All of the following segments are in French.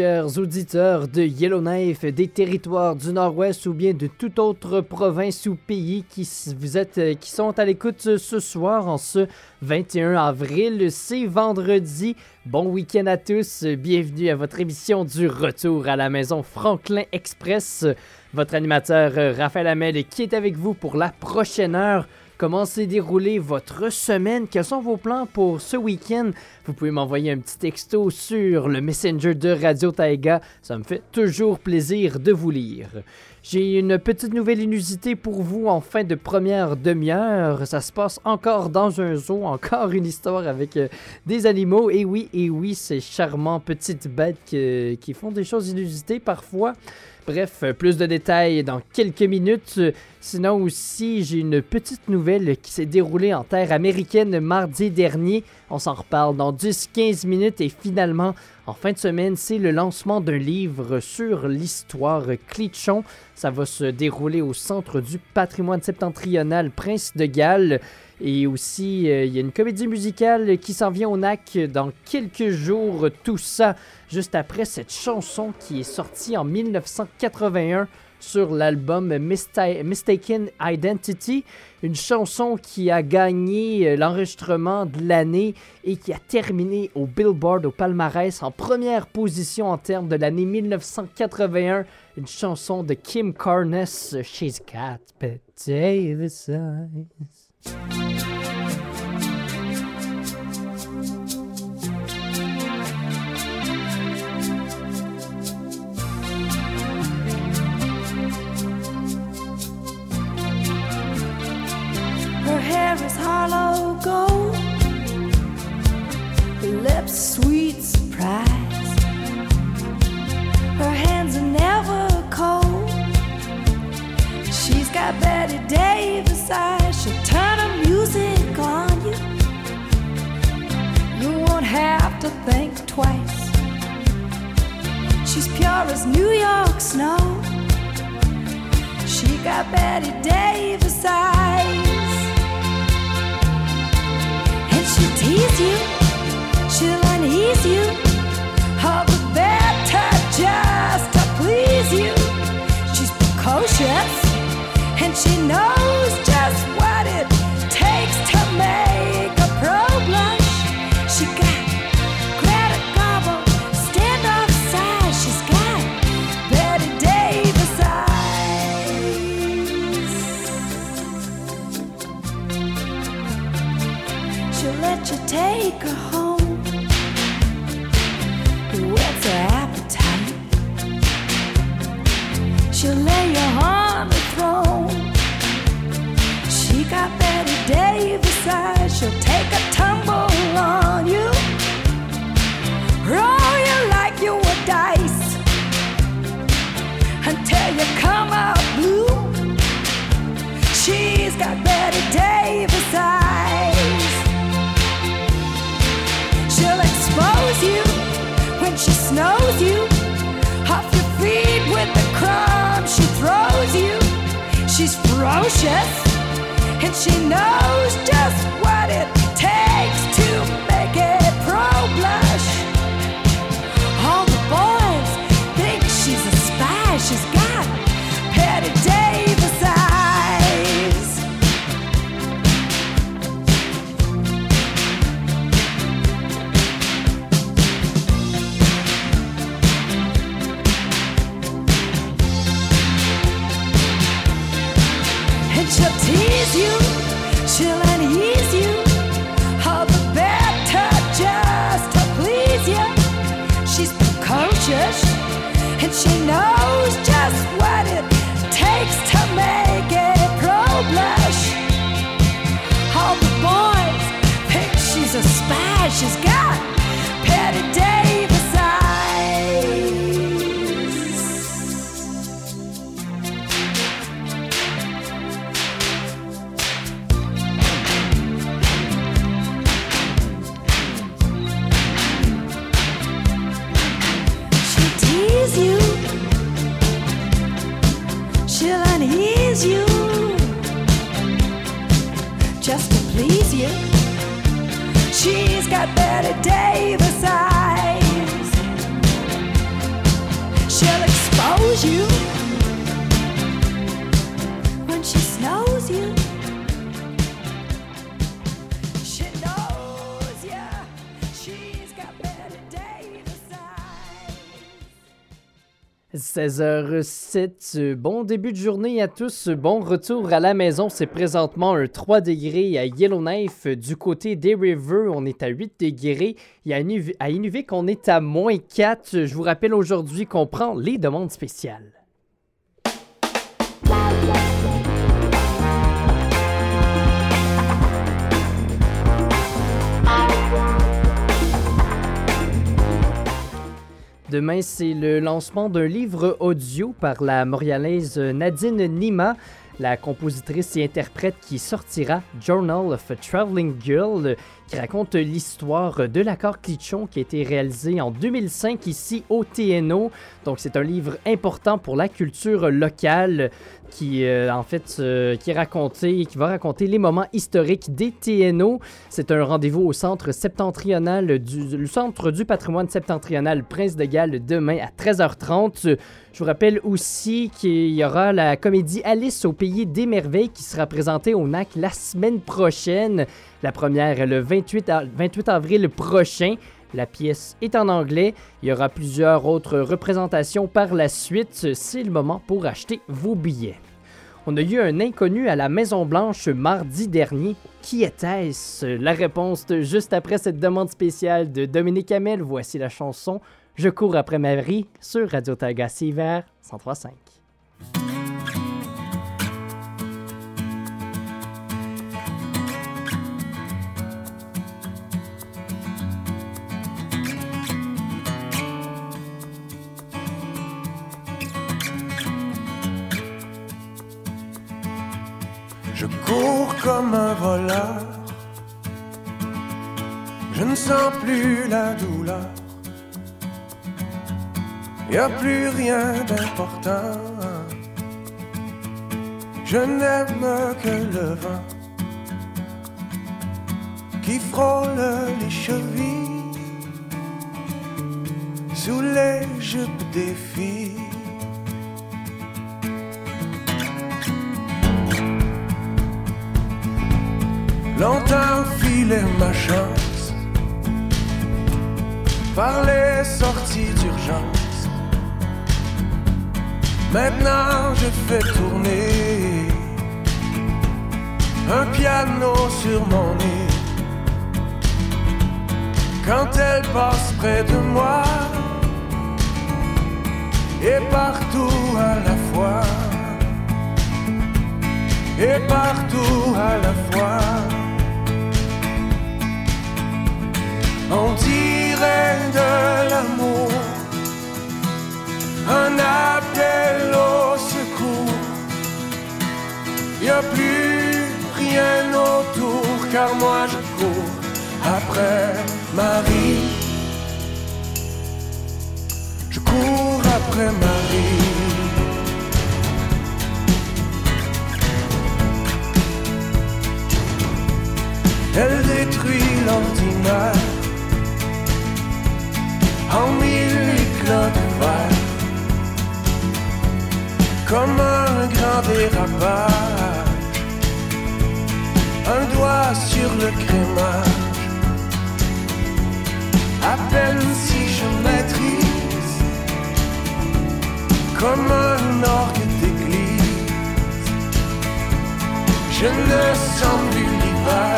auditeurs de Yellowknife, des territoires du Nord-Ouest ou bien de toute autre province ou pays qui, vous êtes, euh, qui sont à l'écoute ce soir en ce 21 avril. C'est vendredi. Bon week-end à tous. Bienvenue à votre émission du retour à la maison Franklin Express. Votre animateur euh, Raphaël Hamel qui est avec vous pour la prochaine heure. Comment s'est déroulée votre semaine? Quels sont vos plans pour ce week-end? Vous pouvez m'envoyer un petit texto sur le Messenger de Radio Taiga. Ça me fait toujours plaisir de vous lire. J'ai une petite nouvelle inusité pour vous en fin de première demi-heure. Ça se passe encore dans un zoo, encore une histoire avec euh, des animaux. Et oui, et oui, ces charmants petites bêtes qui font des choses inusitées parfois. Bref, plus de détails dans quelques minutes. Sinon aussi, j'ai une petite nouvelle qui s'est déroulée en terre américaine mardi dernier. On s'en reparle dans 10-15 minutes et finalement, en fin de semaine, c'est le lancement d'un livre sur l'histoire Clichon. Ça va se dérouler au Centre du patrimoine septentrional Prince de Galles. Et aussi, euh, il y a une comédie musicale qui s'en vient au NAC dans quelques jours. Tout ça juste après cette chanson qui est sortie en 1981 sur l'album Mistaken Identity, une chanson qui a gagné euh, l'enregistrement de l'année et qui a terminé au Billboard au palmarès en première position en termes de l'année 1981, une chanson de Kim Carnes, She's Got Potato hair is hollow gold, her lips sweet surprise. Her hands are never cold. She's got Betty Davis eyes. She'll turn her music on you. You won't have to think twice. She's pure as New York snow. She got Betty Davis eyes. She'll tease you, she'll you, better just to please you. She's precocious, and she knows just what it take her home. Whet's her appetite? She'll lay you on the throne. She got Betty Davis eyes. She'll take a tumble on you, roll you like you were dice until you come out blue. She's got Betty she snows you off your feet with the crumbs she throws you. She's ferocious and she knows just what it takes to make it pro blush. And ease you Hub T just to please ya. She's conscious, and she knows just what it takes to make a pro blush. All the boys think she's a spy. She's got Petty Davis to please 16h07, bon début de journée à tous, bon retour à la maison. C'est présentement un 3 degrés à Yellowknife. Du côté des Rivers, on est à 8 degrés. Et à Inuvi- à Inuvik, on est à moins 4. Je vous rappelle aujourd'hui qu'on prend les demandes spéciales. Demain, c'est le lancement d'un livre audio par la montréalaise Nadine Nima, la compositrice et interprète qui sortira Journal of a Traveling Girl, qui raconte l'histoire de l'accord Clichon qui a été réalisé en 2005 ici au TNO. Donc, c'est un livre important pour la culture locale qui, euh, en fait, euh, qui qui va raconter les moments historiques des TNO. C'est un rendez-vous au centre septentrional du centre du patrimoine septentrional Prince de Galles demain à 13h30. Je vous rappelle aussi qu'il y aura la comédie Alice au pays des merveilles qui sera présentée au NAC la semaine prochaine. La première le 28, a- 28 avril prochain. La pièce est en anglais. Il y aura plusieurs autres représentations par la suite. C'est le moment pour acheter vos billets. On a eu un inconnu à la Maison Blanche mardi dernier. Qui était-ce? La réponse juste après cette demande spéciale de Dominique Hamel. Voici la chanson Je cours après Marie sur Radio Tagassi Hiver 103.5. comme un voleur. Je ne sens plus la douleur. Y a plus rien d'important. Je n'aime que le vent qui frôle les chevilles sous les jupes des filles. Longtemps filait ma chance par les sorties d'urgence. Maintenant je fais tourner un piano sur mon nez. Quand elle passe près de moi et partout à la fois et partout à la fois. On dirait de l'amour, un appel au secours. Y a plus rien autour, car moi je cours après Marie. Je cours après Marie. Elle détruit l'ordinaire en mille éclats de verre, comme un grand dérapage, un doigt sur le crémage. À peine si je maîtrise, comme un orgue d'église, je ne sens plus l'hiver.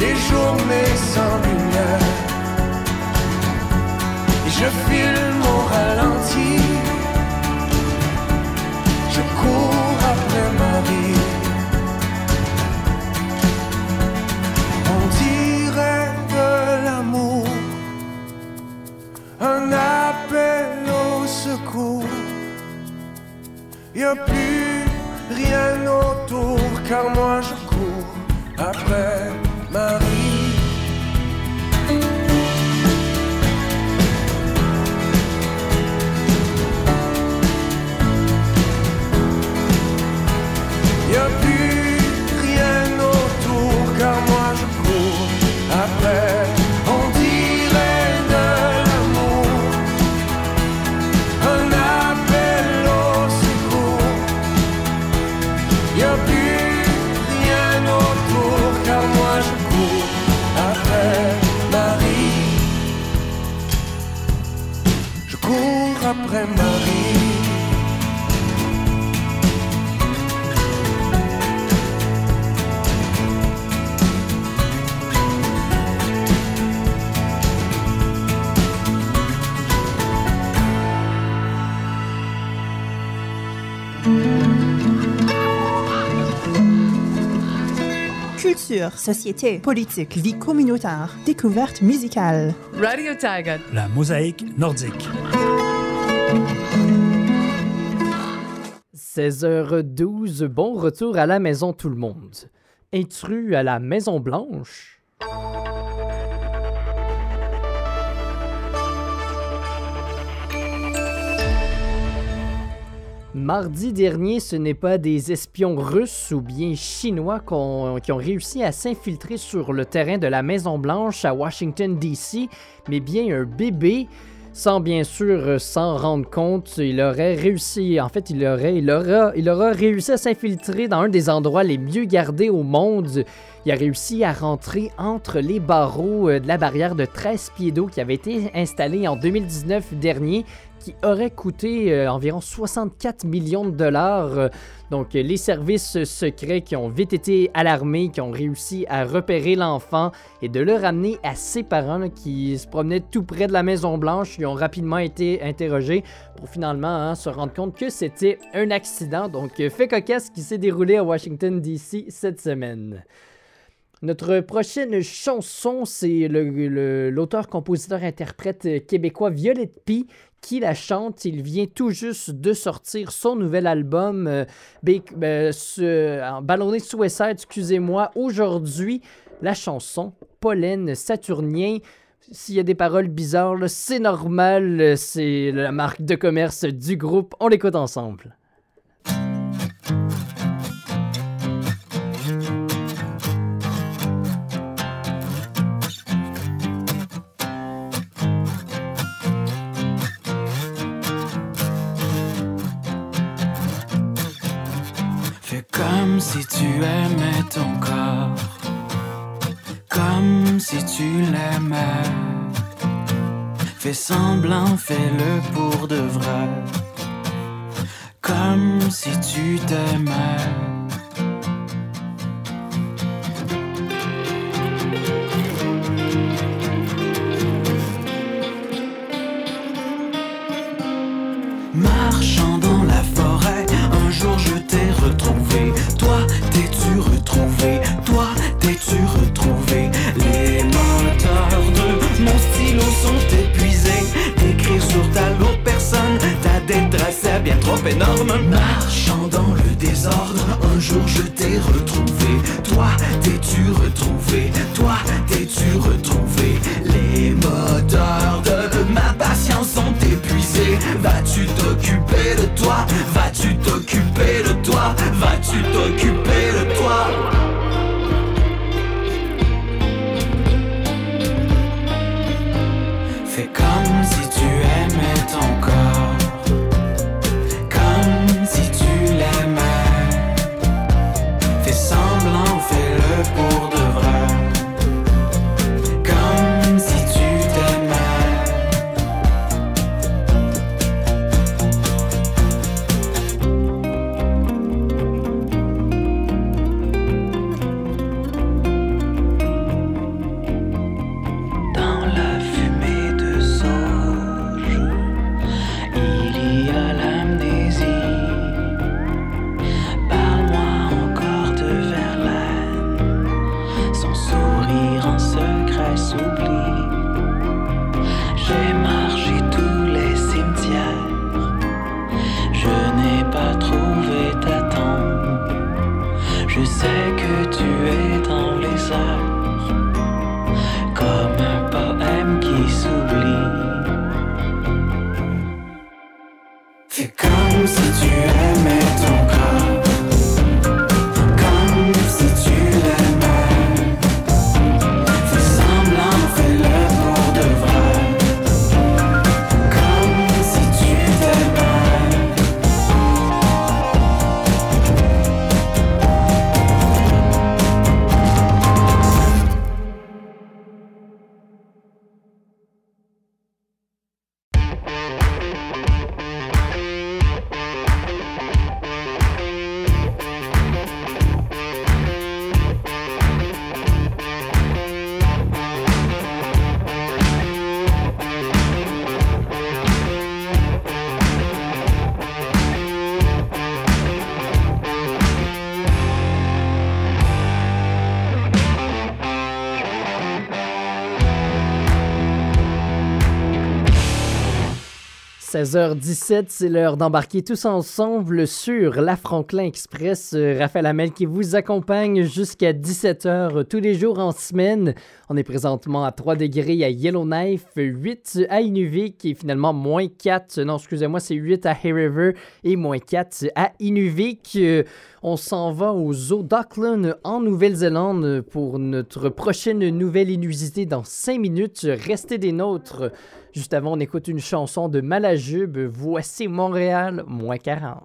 Les journées sans lumière. Je filme au ralenti. Je cours après Marie. On dirait de l'amour, un appel au secours. Y a plus rien autour, car moi je cours après Marie. Y Culture, société, politique, vie communautaire, découverte musicale. Radio Tiger. La mosaïque nordique. 16h12, bon retour à la maison tout le monde. Intrus à la Maison Blanche. Mardi dernier, ce n'est pas des espions russes ou bien chinois qui ont réussi à s'infiltrer sur le terrain de la Maison Blanche à Washington, D.C., mais bien un bébé sans bien sûr euh, s'en rendre compte, il aurait réussi, en fait, il aurait, réussi à s'infiltrer dans un des endroits les mieux gardés au monde. Il a réussi à rentrer entre les barreaux euh, de la barrière de 13 pieds d'eau qui avait été installée en 2019 dernier, qui aurait coûté euh, environ 64 millions de dollars. Donc, les services secrets qui ont vite été alarmés, qui ont réussi à repérer l'enfant et de le ramener à ses parents qui se promenaient tout près de la Maison Blanche. Ils ont rapidement été interrogés pour finalement hein, se rendre compte que c'était un accident. Donc, fait cocasse qui s'est déroulé à Washington, D.C. cette semaine. Notre prochaine chanson, c'est l'auteur, compositeur, interprète québécois Violette P qui la chante. Il vient tout juste de sortir son nouvel album, euh, euh, Ballonné Suicide, excusez-moi. Aujourd'hui, la chanson Pollen Saturnien. S'il y a des paroles bizarres, c'est normal, euh, c'est la marque de commerce du groupe. On l'écoute ensemble. Si tu aimais ton corps, comme si tu l'aimais. Fais semblant, fais-le pour de vrai, comme si tu t'aimais. Marchant dans la forêt, un jour je t'ai retrouvé. Toi, t'es-tu retrouvé? Toi, t'es-tu retrouvé? Les moteurs de mon stylo sont épuisés. D'écrire sur ta lourde personne, ta détresse est bien trop énorme. Marchant dans le désordre, un jour je t'ai retrouvé. Toi, t'es-tu retrouvé? Toi, t'es-tu retrouvé? Les moteurs de ma patience sont épuisés. Vas-tu t'occuper de toi? Vas-tu t'occuper de toi? Vas-tu t'occuper 16h17, c'est l'heure d'embarquer tous ensemble sur la Franklin Express. Euh, Raphaël Hamel qui vous accompagne jusqu'à 17h tous les jours en semaine. On est présentement à 3 degrés à Yellowknife, 8 à Inuvik et finalement moins 4, non excusez-moi, c'est 8 à Hay River et moins 4 à Inuvik. On s'en va au zoo d'Auckland en Nouvelle-Zélande pour notre prochaine nouvelle inusité dans 5 minutes. Restez des nôtres. Juste avant, on écoute une chanson de Malajube. Voici Montréal, moins 40.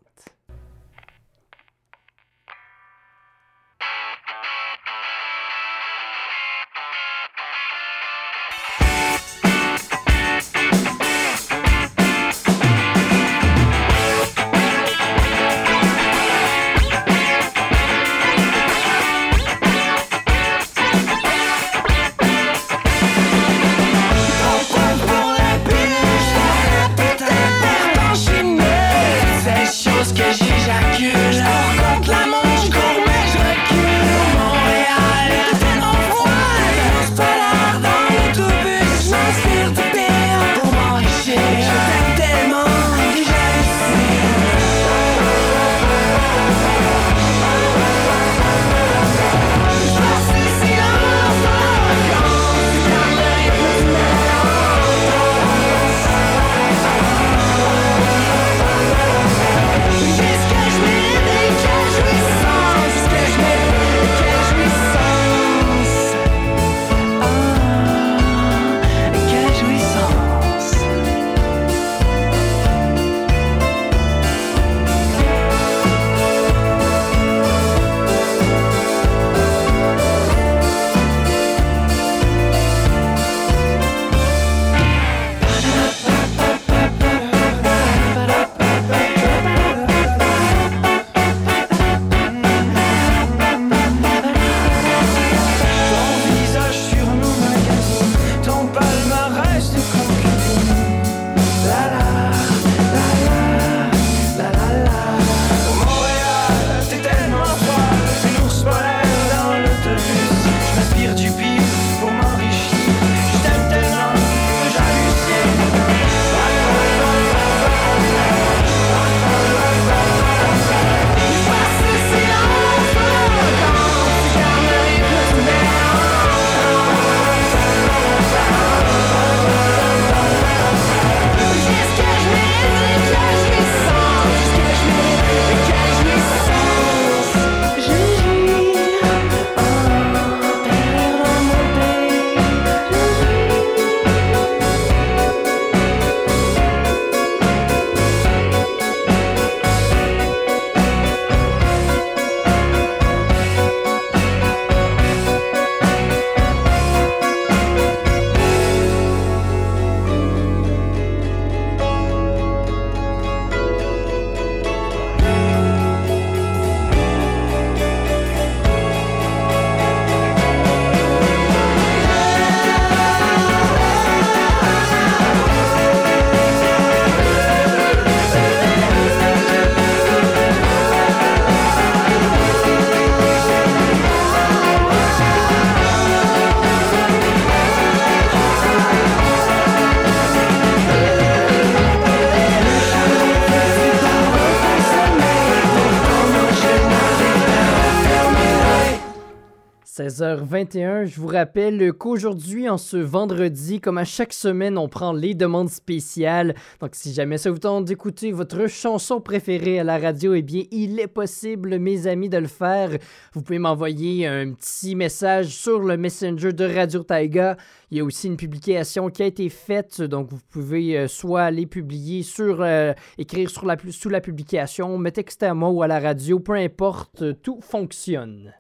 16h21, je vous rappelle qu'aujourd'hui, en ce vendredi, comme à chaque semaine, on prend les demandes spéciales. Donc, si jamais ça vous tente d'écouter votre chanson préférée à la radio, eh bien, il est possible, mes amis, de le faire. Vous pouvez m'envoyer un petit message sur le Messenger de Radio Taiga. Il y a aussi une publication qui a été faite, donc vous pouvez euh, soit aller publier sur, euh, écrire sur la, sous la publication, me texter à moi ou à la radio, peu importe, tout fonctionne.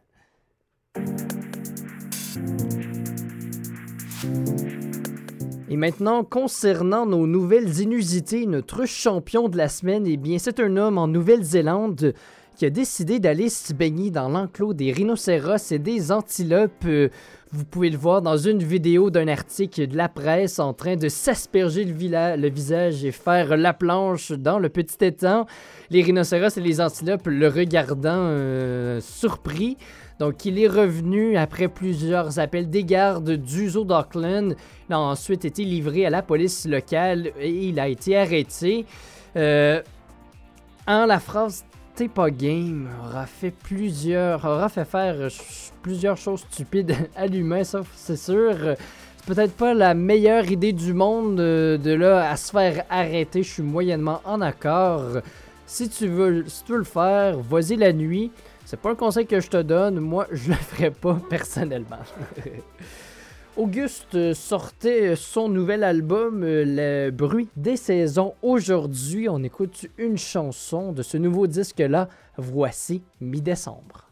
Et maintenant, concernant nos nouvelles inusités, notre champion de la semaine, eh bien, c'est un homme en Nouvelle-Zélande qui a décidé d'aller se baigner dans l'enclos des rhinocéros et des antilopes. Euh, Vous pouvez le voir dans une vidéo d'un article de la presse en train de s'asperger le, visage et faire la planche dans le petit étang. Les rhinocéros et les antilopes le regardant euh, surpris. Donc, il est revenu après plusieurs appels des gardes du zoo d'Auckland. Il a ensuite été livré à la police locale et il a été arrêté. Euh, en la phrase T'es pas game aura fait plusieurs. fait faire plusieurs choses stupides à l'humain, ça c'est sûr. C'est peut-être pas la meilleure idée du monde de là à se faire arrêter. Je suis moyennement en accord. Si tu veux, si tu veux le faire, vas-y la nuit. C'est pas un conseil que je te donne. Moi, je le ferai pas personnellement. Auguste sortait son nouvel album euh, Le bruit des saisons aujourd'hui. On écoute une chanson de ce nouveau disque-là. Voici mi-décembre.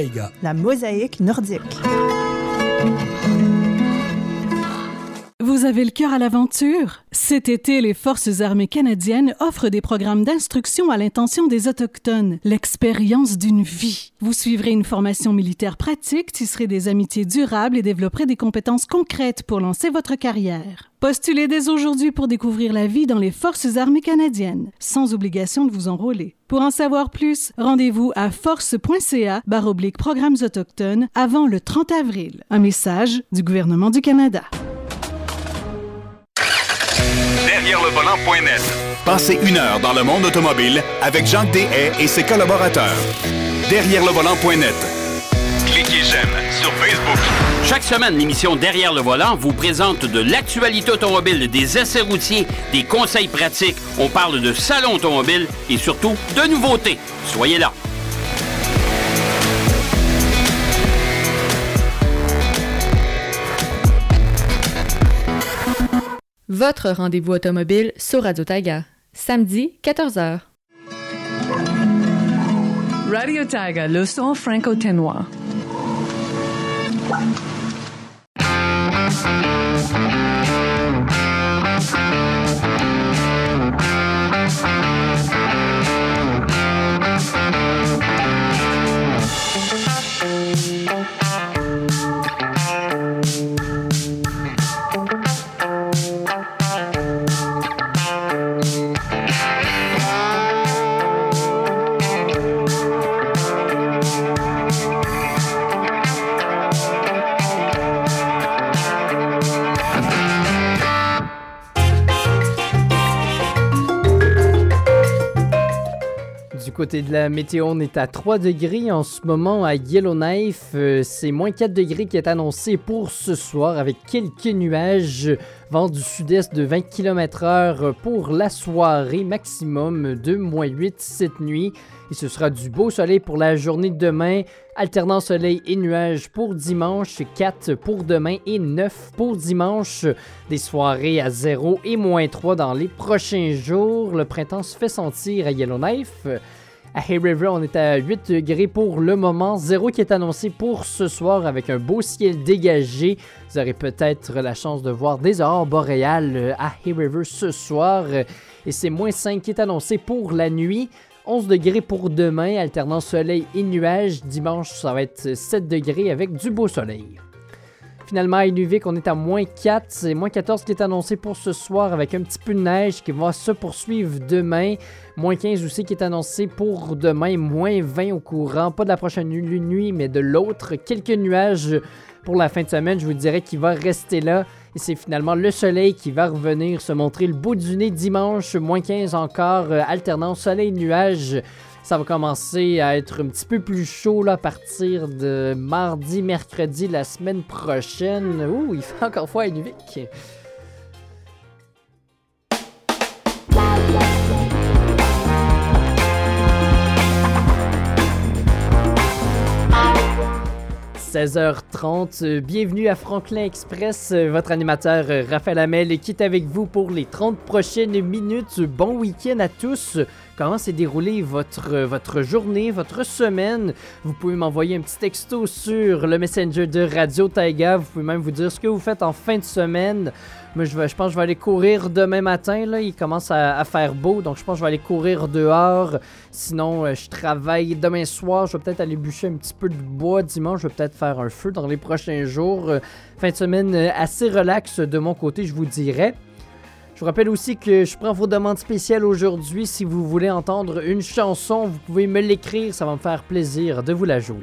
Taïga. La mosaïque nordique. Vous avez le cœur à l'aventure? Cet été, les Forces armées canadiennes offrent des programmes d'instruction à l'intention des Autochtones, l'expérience d'une vie. Vous suivrez une formation militaire pratique, tisserez des amitiés durables et développerez des compétences concrètes pour lancer votre carrière. Postulez dès aujourd'hui pour découvrir la vie dans les Forces armées canadiennes, sans obligation de vous enrôler. Pour en savoir plus, rendez-vous à force.ca baroblique programmes autochtones avant le 30 avril. Un message du gouvernement du Canada. derrière-le-volant.net. Passez une heure dans le monde automobile avec Jacques Deshaies et ses collaborateurs. Derrière le volant.net. Cliquez j'aime sur Facebook. Chaque semaine, l'émission Derrière le volant vous présente de l'actualité automobile, des essais routiers, des conseils pratiques. On parle de salon automobile et surtout de nouveautés. Soyez là. Votre rendez-vous automobile sur Radio Taiga. Samedi, 14h. Radio Taiga, le son franco-ténois. Côté de la météo, on est à 3 degrés en ce moment à Yellowknife. Euh, c'est moins 4 degrés qui est annoncé pour ce soir avec quelques nuages. Vent du sud-est de 20 km/h pour la soirée, maximum de moins 8 cette nuit. Et ce sera du beau soleil pour la journée de demain. Alternant soleil et nuages pour dimanche, 4 pour demain et 9 pour dimanche. Des soirées à 0 et moins 3 dans les prochains jours. Le printemps se fait sentir à Yellowknife. À Hay River, on est à 8 degrés pour le moment. Zéro qui est annoncé pour ce soir avec un beau ciel dégagé. Vous aurez peut-être la chance de voir des aurores boréales à Hay River ce soir. Et c'est moins 5 qui est annoncé pour la nuit. 11 degrés pour demain, alternant soleil et nuages. Dimanche, ça va être 7 degrés avec du beau soleil. Finalement, à Inuvik, on est à moins 4. C'est moins 14 qui est annoncé pour ce soir avec un petit peu de neige qui va se poursuivre demain. Moins 15 aussi qui est annoncé pour demain. Moins 20 au courant. Pas de la prochaine nu- nuit, mais de l'autre. Quelques nuages pour la fin de semaine. Je vous dirais qu'il va rester là. Et c'est finalement le soleil qui va revenir se montrer le bout du nez dimanche. Moins 15 encore. euh, alternant soleil-nuage. Ça va commencer à être un petit peu plus chaud là, à partir de mardi, mercredi, la semaine prochaine. Ouh, il fait encore froid à Inuvik. « 16h30, euh, bienvenue à Franklin Express, euh, votre animateur euh, Raphaël Hamel qui est avec vous pour les 30 prochaines minutes. Bon week-end à tous. Comment s'est déroulée votre, votre journée, votre semaine? Vous pouvez m'envoyer un petit texto sur le messenger de Radio Taiga. Vous pouvez même vous dire ce que vous faites en fin de semaine. Moi, je, pense que je vais aller courir demain matin. Là. Il commence à, à faire beau, donc je pense que je vais aller courir dehors. Sinon, euh, je travaille demain soir. Je vais peut-être aller bûcher un petit peu de bois dimanche. Je vais peut-être faire un feu dans les prochains jours. Euh, fin de semaine euh, assez relax de mon côté, je vous dirais. Je vous rappelle aussi que je prends vos demandes spéciales aujourd'hui. Si vous voulez entendre une chanson, vous pouvez me l'écrire. Ça va me faire plaisir de vous la jouer.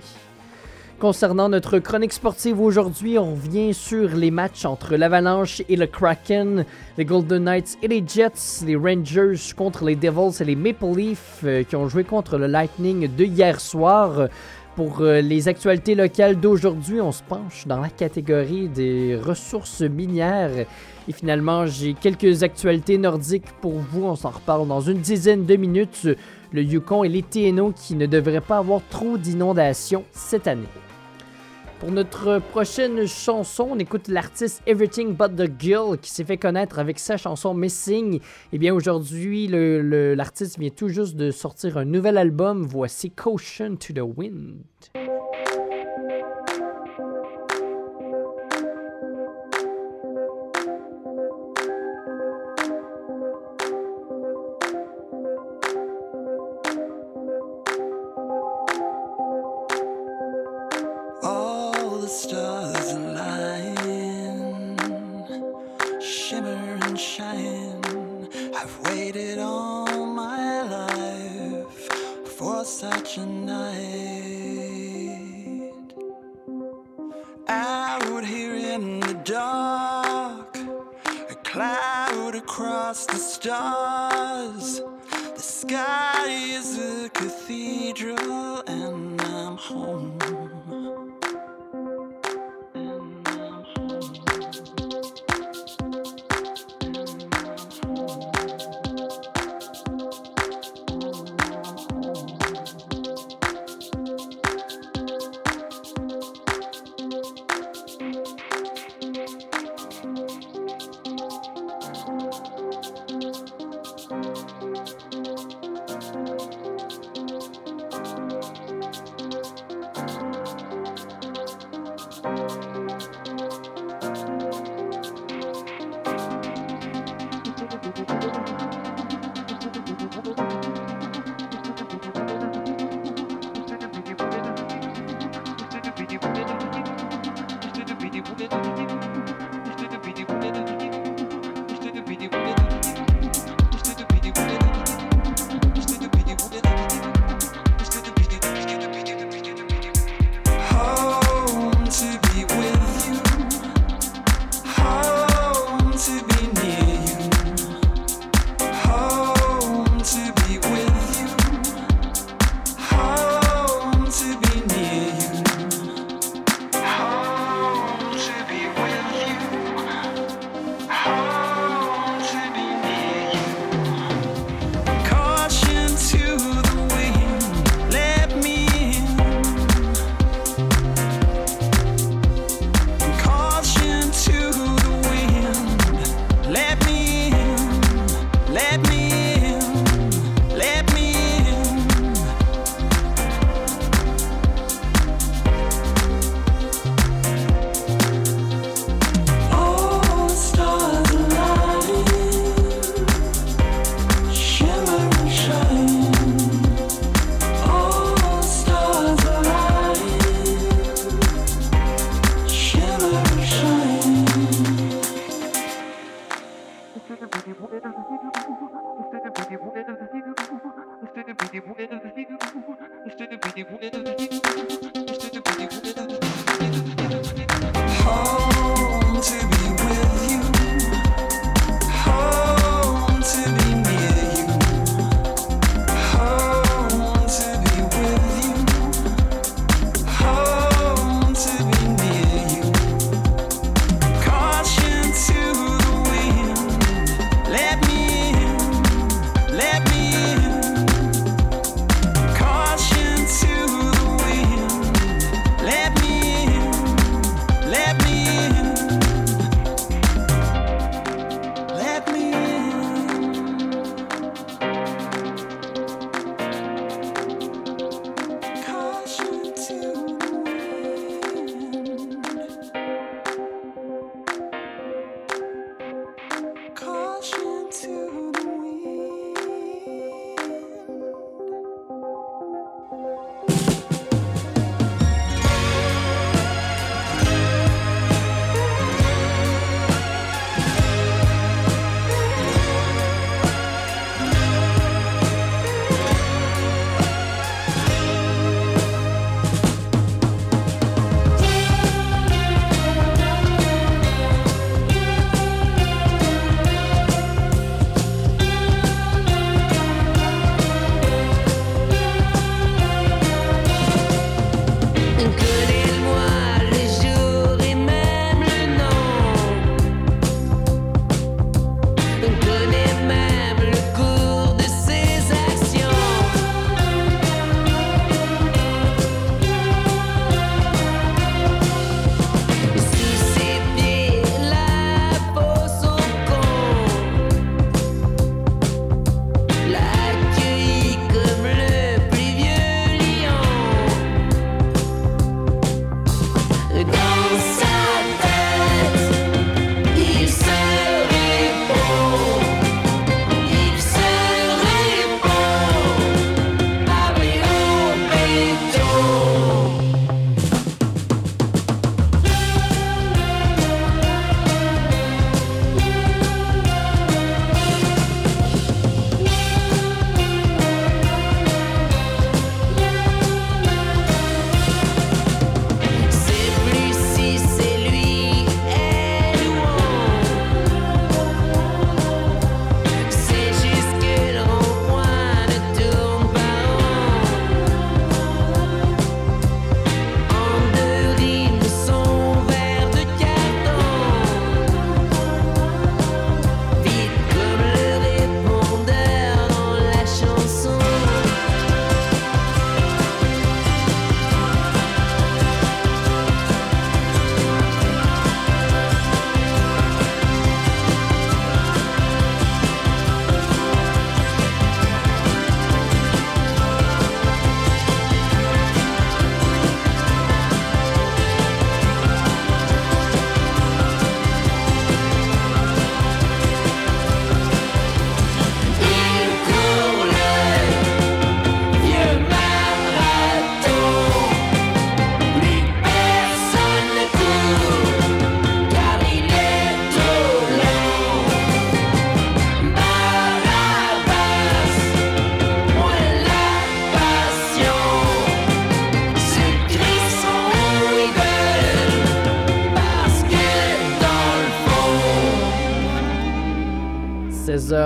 Concernant notre chronique sportive aujourd'hui, on revient sur les matchs entre l'Avalanche et le Kraken, les Golden Knights et les Jets, les Rangers contre les Devils et les Maple Leafs euh, qui ont joué contre le Lightning de hier soir. Pour euh, les actualités locales d'aujourd'hui, on se penche dans la catégorie des ressources minières. Et finalement, j'ai quelques actualités nordiques pour vous. On s'en reparle dans une dizaine de minutes. Le Yukon et les TNO qui ne devraient pas avoir trop d'inondations cette année. Pour notre prochaine chanson, on écoute l'artiste Everything But the Girl qui s'est fait connaître avec sa chanson Missing. Et bien aujourd'hui, l'artiste vient tout juste de sortir un nouvel album. Voici Caution to the Wind. do do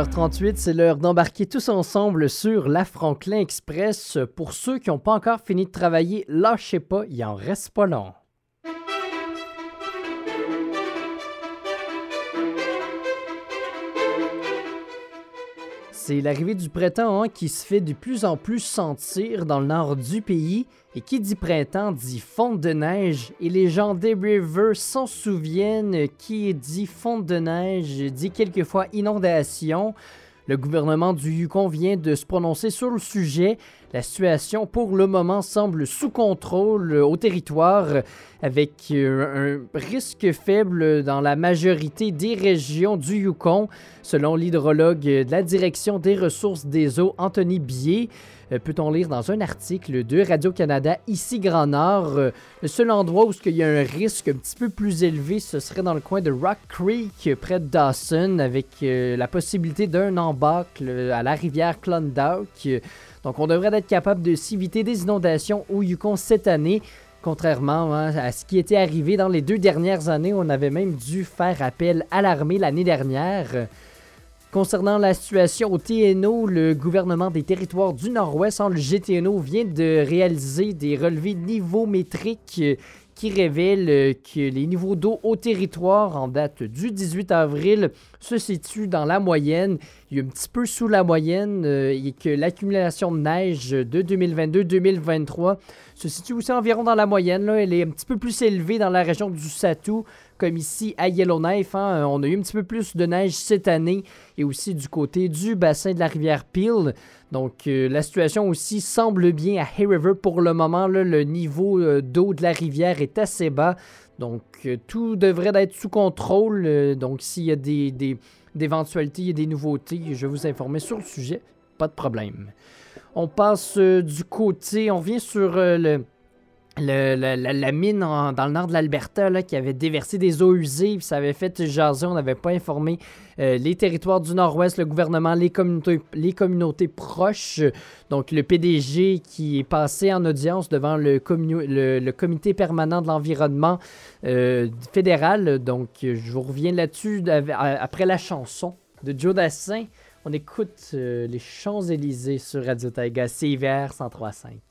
16h38, c'est l'heure d'embarquer tous ensemble sur la Franklin Express. Pour ceux qui n'ont pas encore fini de travailler, lâchez pas, il en reste pas long. C'est l'arrivée du printemps hein, qui se fait de plus en plus sentir dans le nord du pays. Et qui dit printemps dit fonte de neige. Et les gens des River s'en souviennent. Qui dit fonte de neige dit quelquefois inondation. Le gouvernement du Yukon vient de se prononcer sur le sujet. La situation, pour le moment, semble sous contrôle au territoire, avec euh, un risque faible dans la majorité des régions du Yukon, selon l'hydrologue de la Direction des ressources des eaux, Anthony Bier. Euh, peut-on lire dans un article de Radio-Canada, ici Grand Nord. Euh, le seul endroit où il y a un risque un petit peu plus élevé, ce serait dans le coin de Rock Creek, près de Dawson, avec la possibilité d'un embâcle à la rivière Klondike. Donc, on devrait être capable de s'éviter des inondations au Yukon cette année. Contrairement hein, à ce qui était arrivé dans les deux dernières années, on avait même dû faire appel à l'armée l'année dernière. Concernant la situation au TNO, le gouvernement des territoires du Nord-Ouest, hein, le GTNO, vient de réaliser des relevés niveaumétriques qui révèlent que les niveaux d'eau au territoire en date du 18 avril se situent dans la moyenne il est un petit peu sous la moyenne euh, et que l'accumulation de neige de 2022-2023 se situe aussi environ dans la moyenne. Là. Elle est un petit peu plus élevée dans la région du Satou, comme ici à Yellowknife. Hein. On a eu un petit peu plus de neige cette année et aussi du côté du bassin de la rivière Peel. Donc euh, la situation aussi semble bien à Hay River pour le moment. le niveau euh, d'eau de la rivière est assez bas. Donc tout devrait être sous contrôle. donc s'il y a des d'éventualités et des nouveautés, je vais vous informer sur le sujet, pas de problème. On passe euh, du côté, on vient sur euh, la, mine dans le nord de l'Alberta qui avait déversé des eaux usées, ça avait fait jaser, on n'avait pas informé euh, les territoires du nord-ouest, le gouvernement, les communautés, proches. Donc le PDG qui est passé en audience devant le, comité permanent de l'environnement euh, fédéral. Donc je vous reviens là-dessus après la chanson de Joe Dassin. On écoute euh, les Champs-Élysées sur Radio Taiga, CIVR 103.5.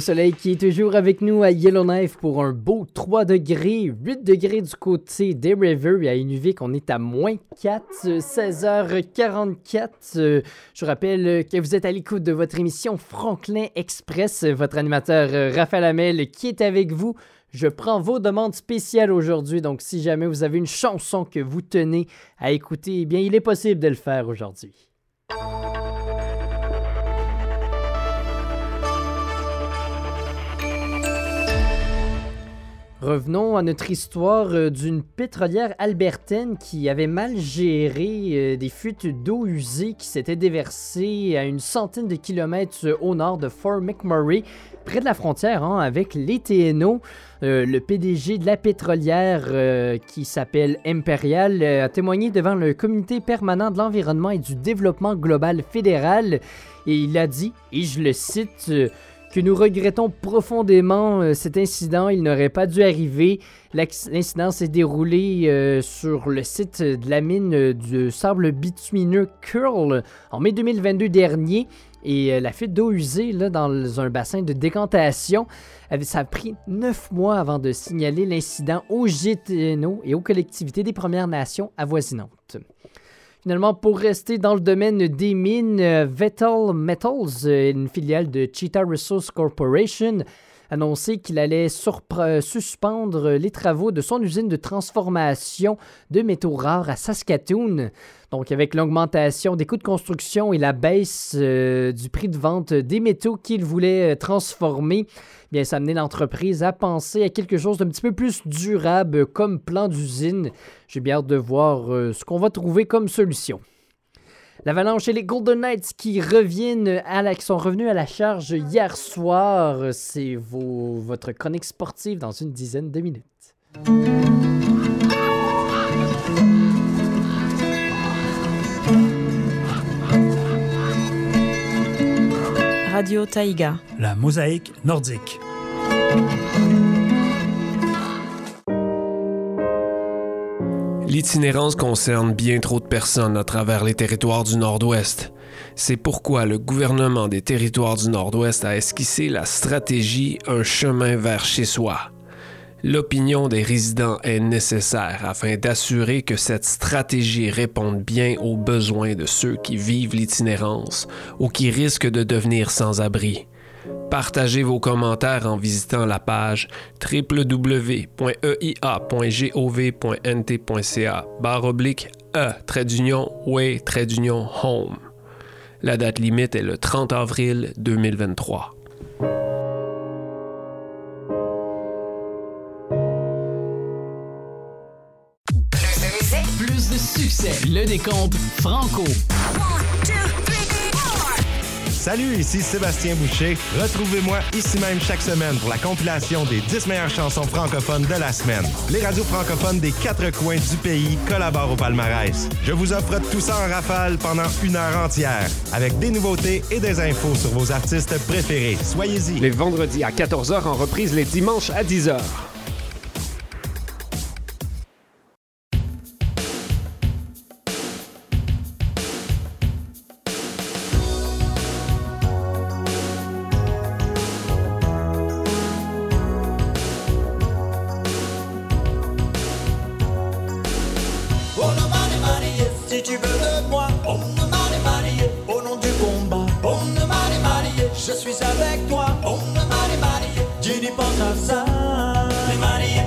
Le soleil qui est toujours avec nous à Yellowknife pour un beau 3 degrés, 8 degrés du côté des Rivers et à Inuvik, on est à moins 4, euh, 16h44. Euh, Je vous rappelle euh, que vous êtes à l'écoute de votre émission Franklin Express, votre animateur euh, Raphaël Hamel qui est avec vous. Je prends vos demandes spéciales aujourd'hui, donc si jamais vous avez une chanson que vous tenez à écouter, eh bien il est possible de le faire aujourd'hui. Revenons à notre histoire euh, d'une pétrolière albertaine qui avait mal géré euh, des fuites d'eau usée qui s'étaient déversées à une centaine de kilomètres euh, au nord de Fort McMurray, près de la frontière hein, avec les TNO. Le PDG de la pétrolière qui s'appelle Imperial a témoigné devant le comité permanent de l'environnement et du développement global fédéral et il a dit, et je le cite, que nous regrettons profondément euh, cet incident. Il n'aurait pas dû arriver. L'incident s'est déroulé euh, sur le site de la mine euh, du sable bitumineux Curl en mai 2022 dernier. Et la fuite d'eau usée là, dans un bassin de décantation, ça a pris neuf mois avant de signaler l'incident au GTNO et aux collectivités des Premières Nations avoisinantes. Finalement, pour rester dans le domaine des mines, euh, Vettel Metals, euh, une filiale de Cheetah Resource Corporation, annoncé qu'il allait surpre- suspendre les travaux de son usine de transformation de métaux rares à Saskatoon. Donc, avec l'augmentation des coûts de construction et la baisse euh, du prix de vente des métaux qu'il voulait euh, transformer, bien, ça a amené l'entreprise à penser à quelque chose d'un petit peu plus durable comme plan d'usine. J'ai bien hâte de voir euh, ce qu'on va trouver comme solution. L'Avalanche et les Golden Knights qui reviennent à la, qui sont revenus à la charge hier soir. C'est vos- votre chronique sportive dans une dizaine de minutes. Radio Taïga. La mosaïque nordique. L'itinérance concerne bien trop de personnes à travers les territoires du Nord-Ouest. C'est pourquoi le gouvernement des territoires du Nord-Ouest a esquissé la stratégie Un chemin vers chez soi. L'opinion des résidents est nécessaire afin d'assurer que cette stratégie réponde bien aux besoins de ceux qui vivent l'itinérance ou qui risquent de devenir sans abri. Partagez vos commentaires en visitant la page www.eia.gov.nt.ca barre oblique E trait d'union way trait d'union home. La date limite est le 30 avril 2023. Plus de succès. Le décompte franco. Salut, ici Sébastien Boucher. Retrouvez-moi ici même chaque semaine pour la compilation des 10 meilleures chansons francophones de la semaine. Les radios francophones des quatre coins du pays collaborent au palmarès. Je vous offre tout ça en rafale pendant une heure entière, avec des nouveautés et des infos sur vos artistes préférés. Soyez-y. Les vendredis à 14h en reprise les dimanches à 10h. je suis avec toi. Oh, Marie, Marie, tu n'y penses à ça. Marie,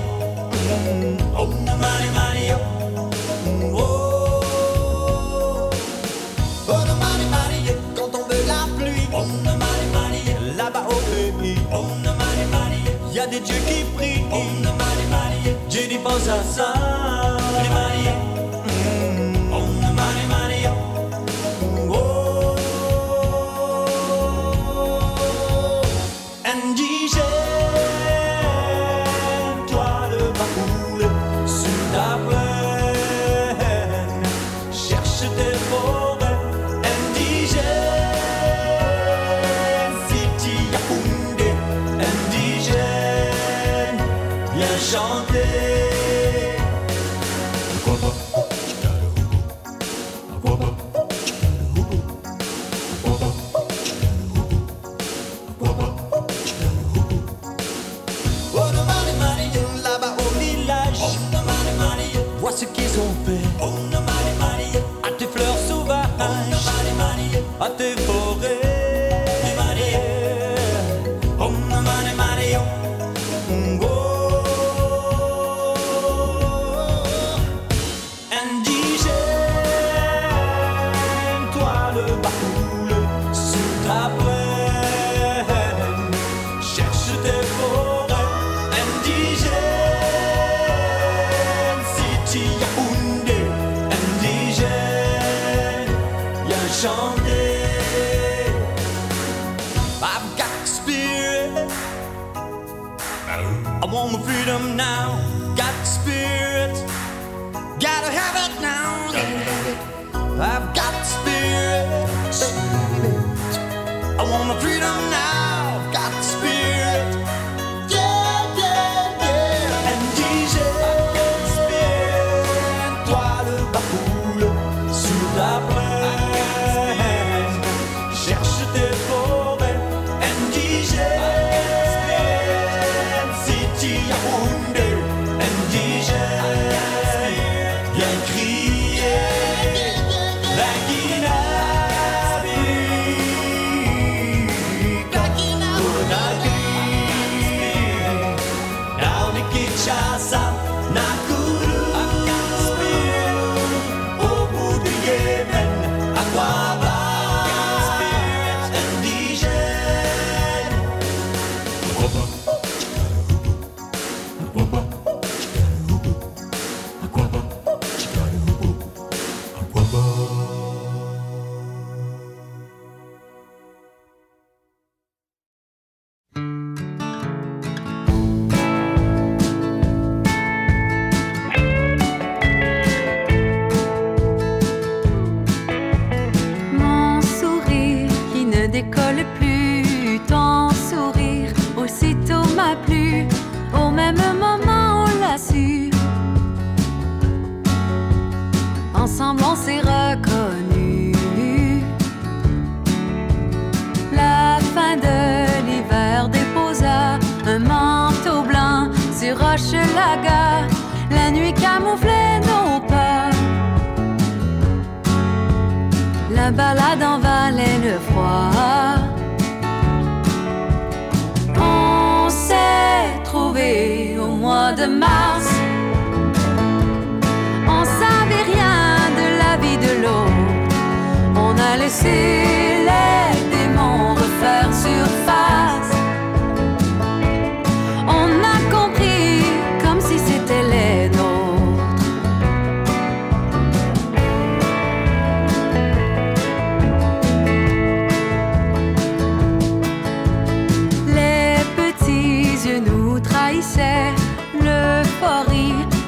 oh, Marie, Marie, oh, oh, Marie, Marie, quand on veut la pluie. Oh, Marie, Marie, là-bas au pays. Oh, Marie, Marie, y a des dieux qui prient. Oh, Marie, Marie, tu n'y penses à ça. des roches lagas, la nuit camouflait non pas. La balade en valait le froid. On s'est trouvé au mois de mars. On savait rien de la vie de l'eau. On a laissé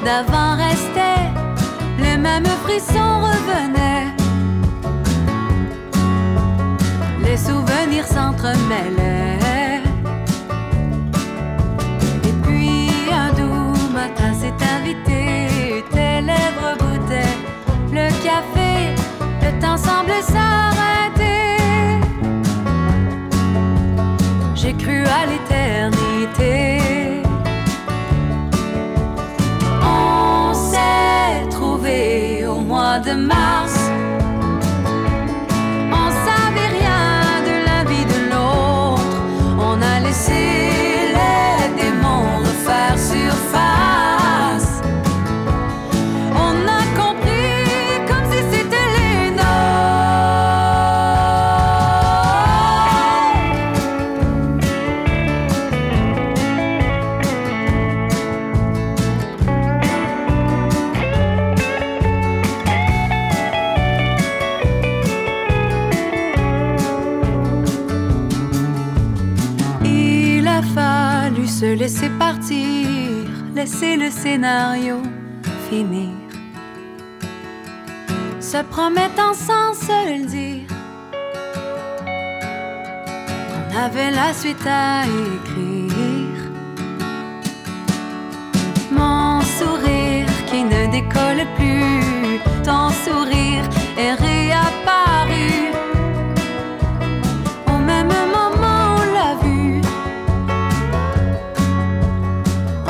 d'avant restait, le même frisson revenait. Les souvenirs s'entremêlaient. Et puis un doux matin s'est invité, tes lèvres goûtaient le café, le temps semblait s'arrêter. J'ai cru à l'éternité. the mountain. Se promettant sans se le dire qu'on avait la suite à écrire. Mon sourire qui ne décolle plus, ton sourire est réapparu. Au même moment, on l'a vu.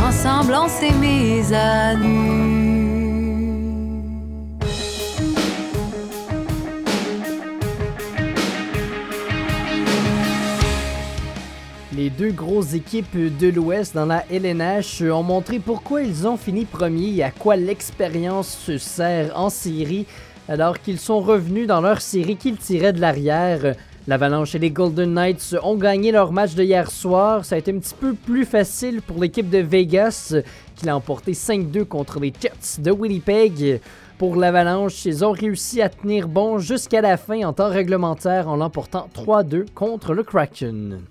Ensemble, on s'est mis à nu. Deux grosses équipes de l'Ouest dans la LNH ont montré pourquoi ils ont fini premier et à quoi l'expérience se sert en série alors qu'ils sont revenus dans leur série qu'ils tiraient de l'arrière. L'Avalanche et les Golden Knights ont gagné leur match de hier soir. Ça a été un petit peu plus facile pour l'équipe de Vegas qui l'a emporté 5-2 contre les Jets de Winnipeg. Pour l'Avalanche, ils ont réussi à tenir bon jusqu'à la fin en temps réglementaire en l'emportant 3-2 contre le Kraken.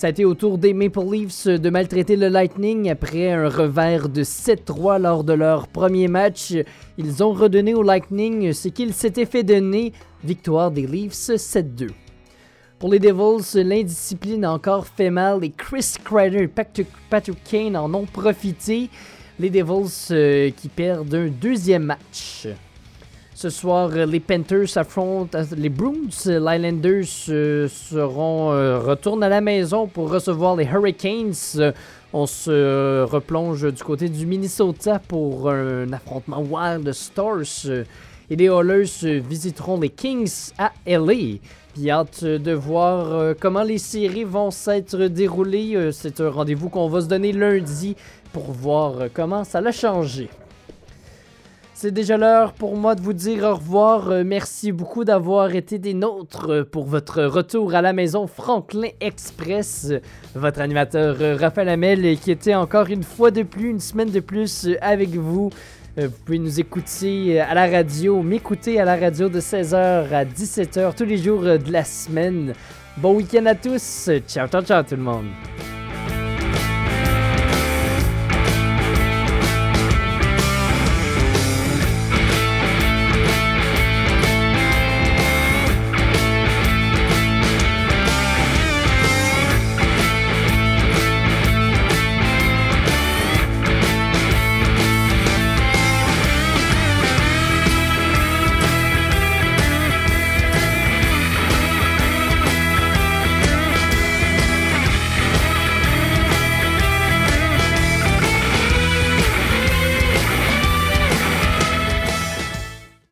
Ça a été au tour des Maple Leafs de maltraiter le Lightning après un revers de 7-3 lors de leur premier match. Ils ont redonné au Lightning ce qu'ils s'étaient fait donner, victoire des Leafs 7-2. Pour les Devils, l'indiscipline a encore fait mal et Chris Kreider et Patrick Patrick Kane en ont profité. Les Devils euh, qui perdent un deuxième match. Ce soir, euh, les Panthers affrontent euh, les Bruins. L'Islanders euh, seront euh, retournent à la maison pour recevoir les Hurricanes. On se replonge du côté du Minnesota pour un affrontement Wild Stars. Et les Oilers visiteront les Kings à LA. Puis hâte de voir comment les séries vont s'être déroulées. C'est un rendez-vous qu'on va se donner lundi pour voir comment ça l'a changé. C'est déjà l'heure pour moi de vous dire au revoir. Euh, Merci beaucoup d'avoir été des nôtres pour votre retour à la maison Franklin Express. Votre animateur euh, Raphaël Hamel qui était encore une fois de plus, une semaine de plus euh, avec vous. Vous pouvez nous écouter à la radio, m'écouter à la radio de 16h à 17h tous les jours de la semaine. Bon week-end à tous. Ciao, ciao, ciao tout le monde.